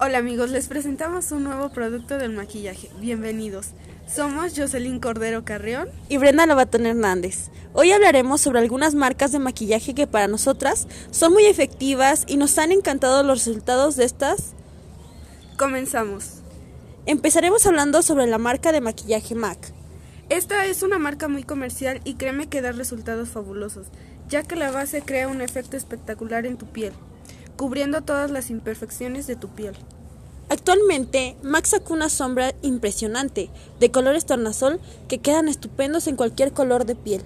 Hola amigos, les presentamos un nuevo producto del maquillaje. Bienvenidos. Somos Jocelyn Cordero Carrión y Brenda Lobatón Hernández. Hoy hablaremos sobre algunas marcas de maquillaje que para nosotras son muy efectivas y nos han encantado los resultados de estas. Comenzamos. Empezaremos hablando sobre la marca de maquillaje MAC. Esta es una marca muy comercial y créeme que da resultados fabulosos, ya que la base crea un efecto espectacular en tu piel cubriendo todas las imperfecciones de tu piel. Actualmente, Max sacó una sombra impresionante, de colores tornasol, que quedan estupendos en cualquier color de piel.